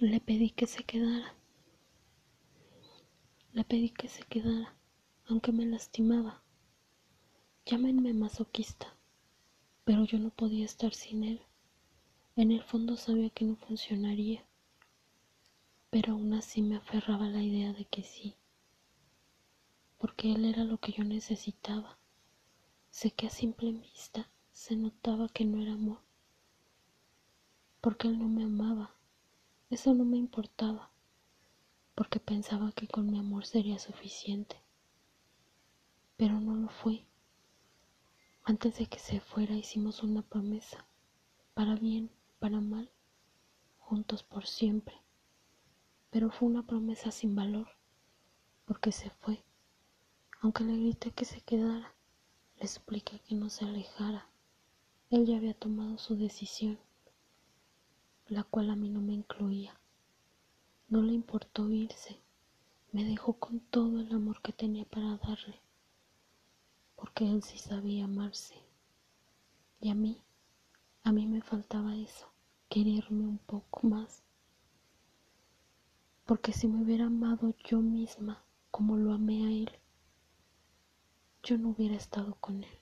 Le pedí que se quedara. Le pedí que se quedara, aunque me lastimaba. Llámenme masoquista, pero yo no podía estar sin él. En el fondo sabía que no funcionaría, pero aún así me aferraba a la idea de que sí, porque él era lo que yo necesitaba. Sé que a simple vista se notaba que no era amor, porque él no me amaba. Eso no me importaba, porque pensaba que con mi amor sería suficiente. Pero no lo fue. Antes de que se fuera hicimos una promesa, para bien, para mal, juntos por siempre. Pero fue una promesa sin valor, porque se fue. Aunque le grité que se quedara, le supliqué que no se alejara. Él ya había tomado su decisión, la cual a mí no me incluía. No le importó irse, me dejó con todo el amor que tenía para darle, porque él sí sabía amarse. Y a mí, a mí me faltaba eso, quererme un poco más. Porque si me hubiera amado yo misma como lo amé a él, yo no hubiera estado con él.